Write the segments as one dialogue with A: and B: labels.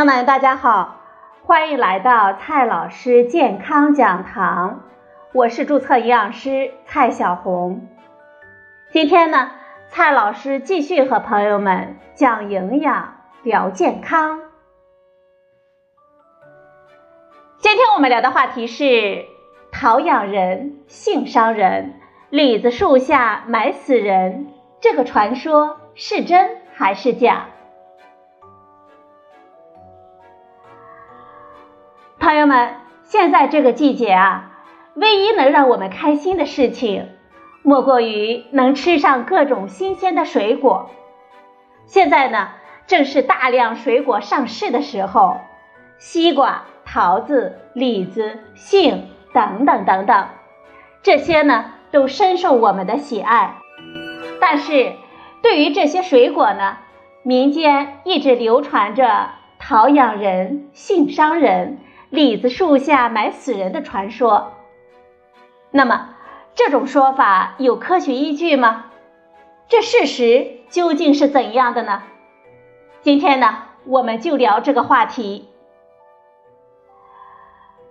A: 朋友们，大家好，欢迎来到蔡老师健康讲堂，我是注册营养师蔡小红。今天呢，蔡老师继续和朋友们讲营养、聊健康。今天我们聊的话题是：桃养人，性伤人，李子树下埋死人，这个传说是真还是假？朋友们，现在这个季节啊，唯一能让我们开心的事情，莫过于能吃上各种新鲜的水果。现在呢，正是大量水果上市的时候，西瓜、桃子、李子、杏等等等等，这些呢都深受我们的喜爱。但是，对于这些水果呢，民间一直流传着“桃养人，杏伤人”。李子树下埋死人的传说，那么这种说法有科学依据吗？这事实究竟是怎样的呢？今天呢，我们就聊这个话题。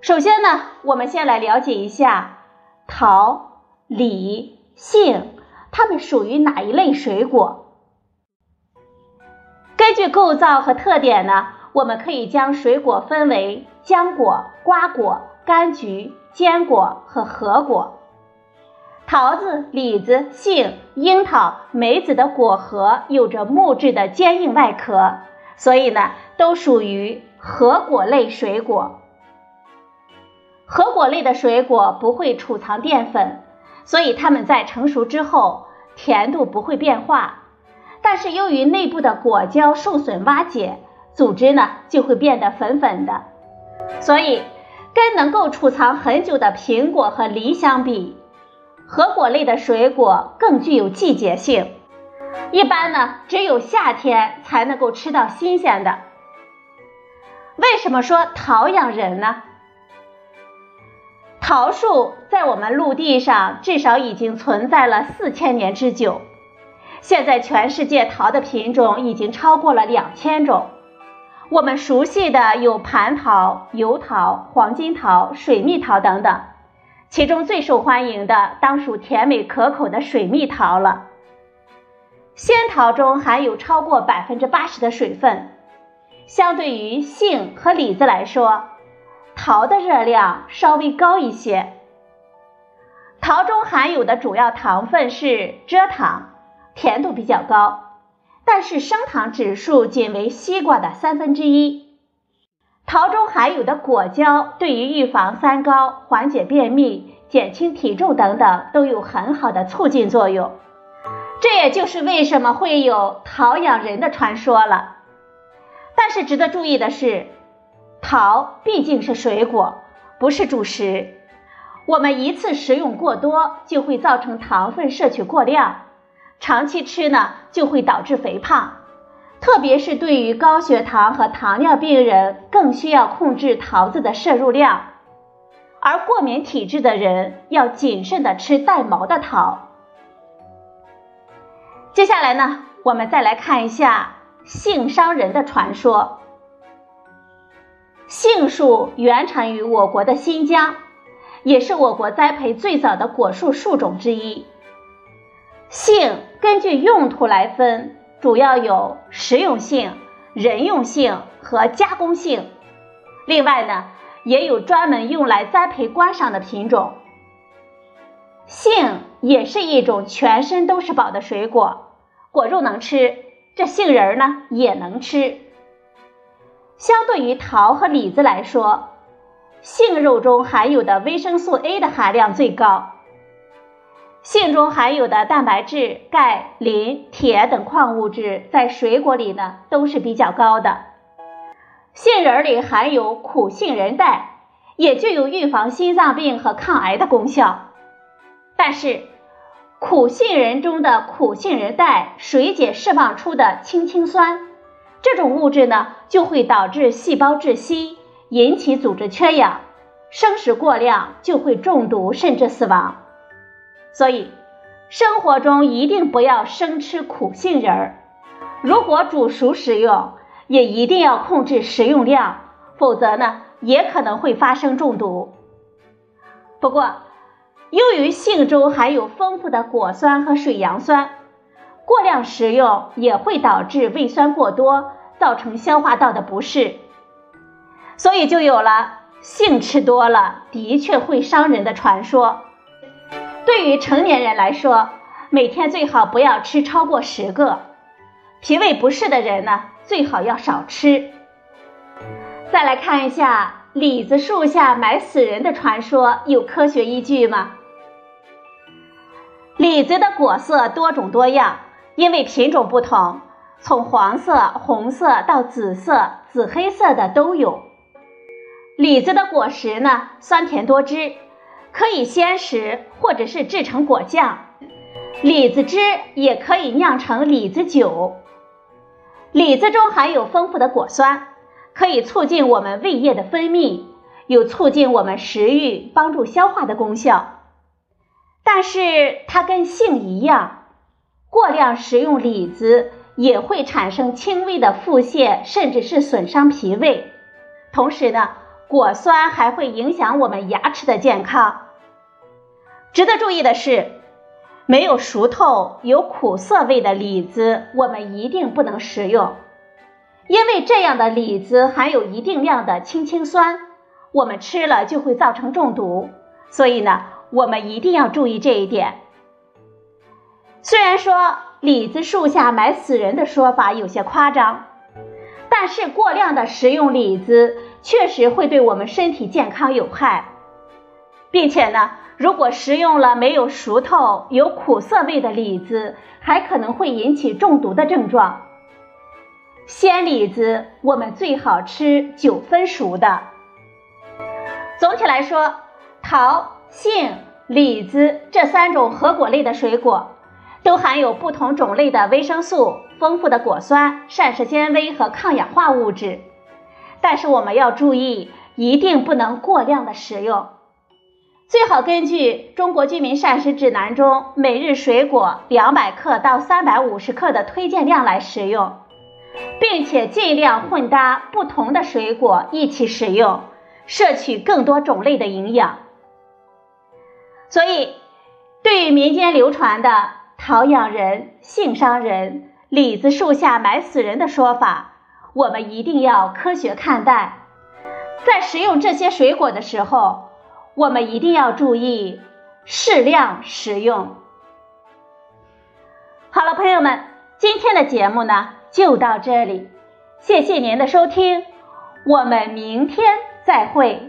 A: 首先呢，我们先来了解一下桃、李、杏，它们属于哪一类水果？根据构造和特点呢？我们可以将水果分为浆果、瓜果、柑橘、坚果和核果。桃子、李子、杏、樱桃、梅子的果核有着木质的坚硬外壳，所以呢，都属于核果类水果。核果类的水果不会储藏淀粉，所以它们在成熟之后甜度不会变化，但是由于内部的果胶受损瓦解。组织呢就会变得粉粉的，所以跟能够储藏很久的苹果和梨相比，核果类的水果更具有季节性，一般呢只有夏天才能够吃到新鲜的。为什么说桃养人呢？桃树在我们陆地上至少已经存在了四千年之久，现在全世界桃的品种已经超过了两千种。我们熟悉的有蟠桃、油桃、黄金桃、水蜜桃等等，其中最受欢迎的当属甜美可口的水蜜桃了。仙桃中含有超过百分之八十的水分，相对于杏和李子来说，桃的热量稍微高一些。桃中含有的主要糖分是蔗糖，甜度比较高。但是升糖指数仅为西瓜的三分之一。桃中含有的果胶对于预防三高、缓解便秘、减轻体重等等都有很好的促进作用。这也就是为什么会有桃养人的传说了。但是值得注意的是，桃毕竟是水果，不是主食。我们一次食用过多，就会造成糖分摄取过量。长期吃呢，就会导致肥胖，特别是对于高血糖和糖尿病人，更需要控制桃子的摄入量。而过敏体质的人要谨慎的吃带毛的桃。接下来呢，我们再来看一下杏伤人的传说。杏树原产于我国的新疆，也是我国栽培最早的果树树种之一。杏根据用途来分，主要有食用性、人用性和加工性。另外呢，也有专门用来栽培观赏的品种。杏也是一种全身都是宝的水果，果肉能吃，这杏仁呢也能吃。相对于桃和李子来说，杏肉中含有的维生素 A 的含量最高。杏中含有的蛋白质、钙、磷、铁等矿物质，在水果里呢都是比较高的。杏仁里含有苦杏仁苷，也具有预防心脏病和抗癌的功效。但是，苦杏仁中的苦杏仁苷水解释放出的氢氰酸，这种物质呢就会导致细胞窒息，引起组织缺氧，生食过量就会中毒甚至死亡。所以，生活中一定不要生吃苦杏仁儿。如果煮熟食用，也一定要控制食用量，否则呢，也可能会发生中毒。不过，由于杏中含有丰富的果酸和水杨酸，过量食用也会导致胃酸过多，造成消化道的不适，所以就有了杏吃多了的确会伤人的传说。对于成年人来说，每天最好不要吃超过十个。脾胃不适的人呢，最好要少吃。再来看一下李子树下埋死人的传说，有科学依据吗？李子的果色多种多样，因为品种不同，从黄色、红色到紫色、紫黑色的都有。李子的果实呢，酸甜多汁，可以鲜食或者是制成果酱。李子汁也可以酿成李子酒。李子中含有丰富的果酸，可以促进我们胃液的分泌，有促进我们食欲、帮助消化的功效。但是它跟杏一样，过量食用李子也会产生轻微的腹泻，甚至是损伤脾胃。同时呢，果酸还会影响我们牙齿的健康。值得注意的是，没有熟透、有苦涩味的李子，我们一定不能食用，因为这样的李子含有一定量的氢氰酸，我们吃了就会造成中毒。所以呢。我们一定要注意这一点。虽然说李子树下埋死人的说法有些夸张，但是过量的食用李子确实会对我们身体健康有害，并且呢，如果食用了没有熟透、有苦涩味的李子，还可能会引起中毒的症状。鲜李子我们最好吃九分熟的。总体来说，桃。杏、李子这三种核果类的水果，都含有不同种类的维生素、丰富的果酸、膳食纤维和抗氧化物质。但是我们要注意，一定不能过量的食用，最好根据《中国居民膳食指南》中每日水果两百克到三百五十克的推荐量来食用，并且尽量混搭不同的水果一起食用，摄取更多种类的营养。所以，对于民间流传的“桃养人，杏伤人，李子树下埋死人”的说法，我们一定要科学看待。在食用这些水果的时候，我们一定要注意适量食用。好了，朋友们，今天的节目呢就到这里，谢谢您的收听，我们明天再会。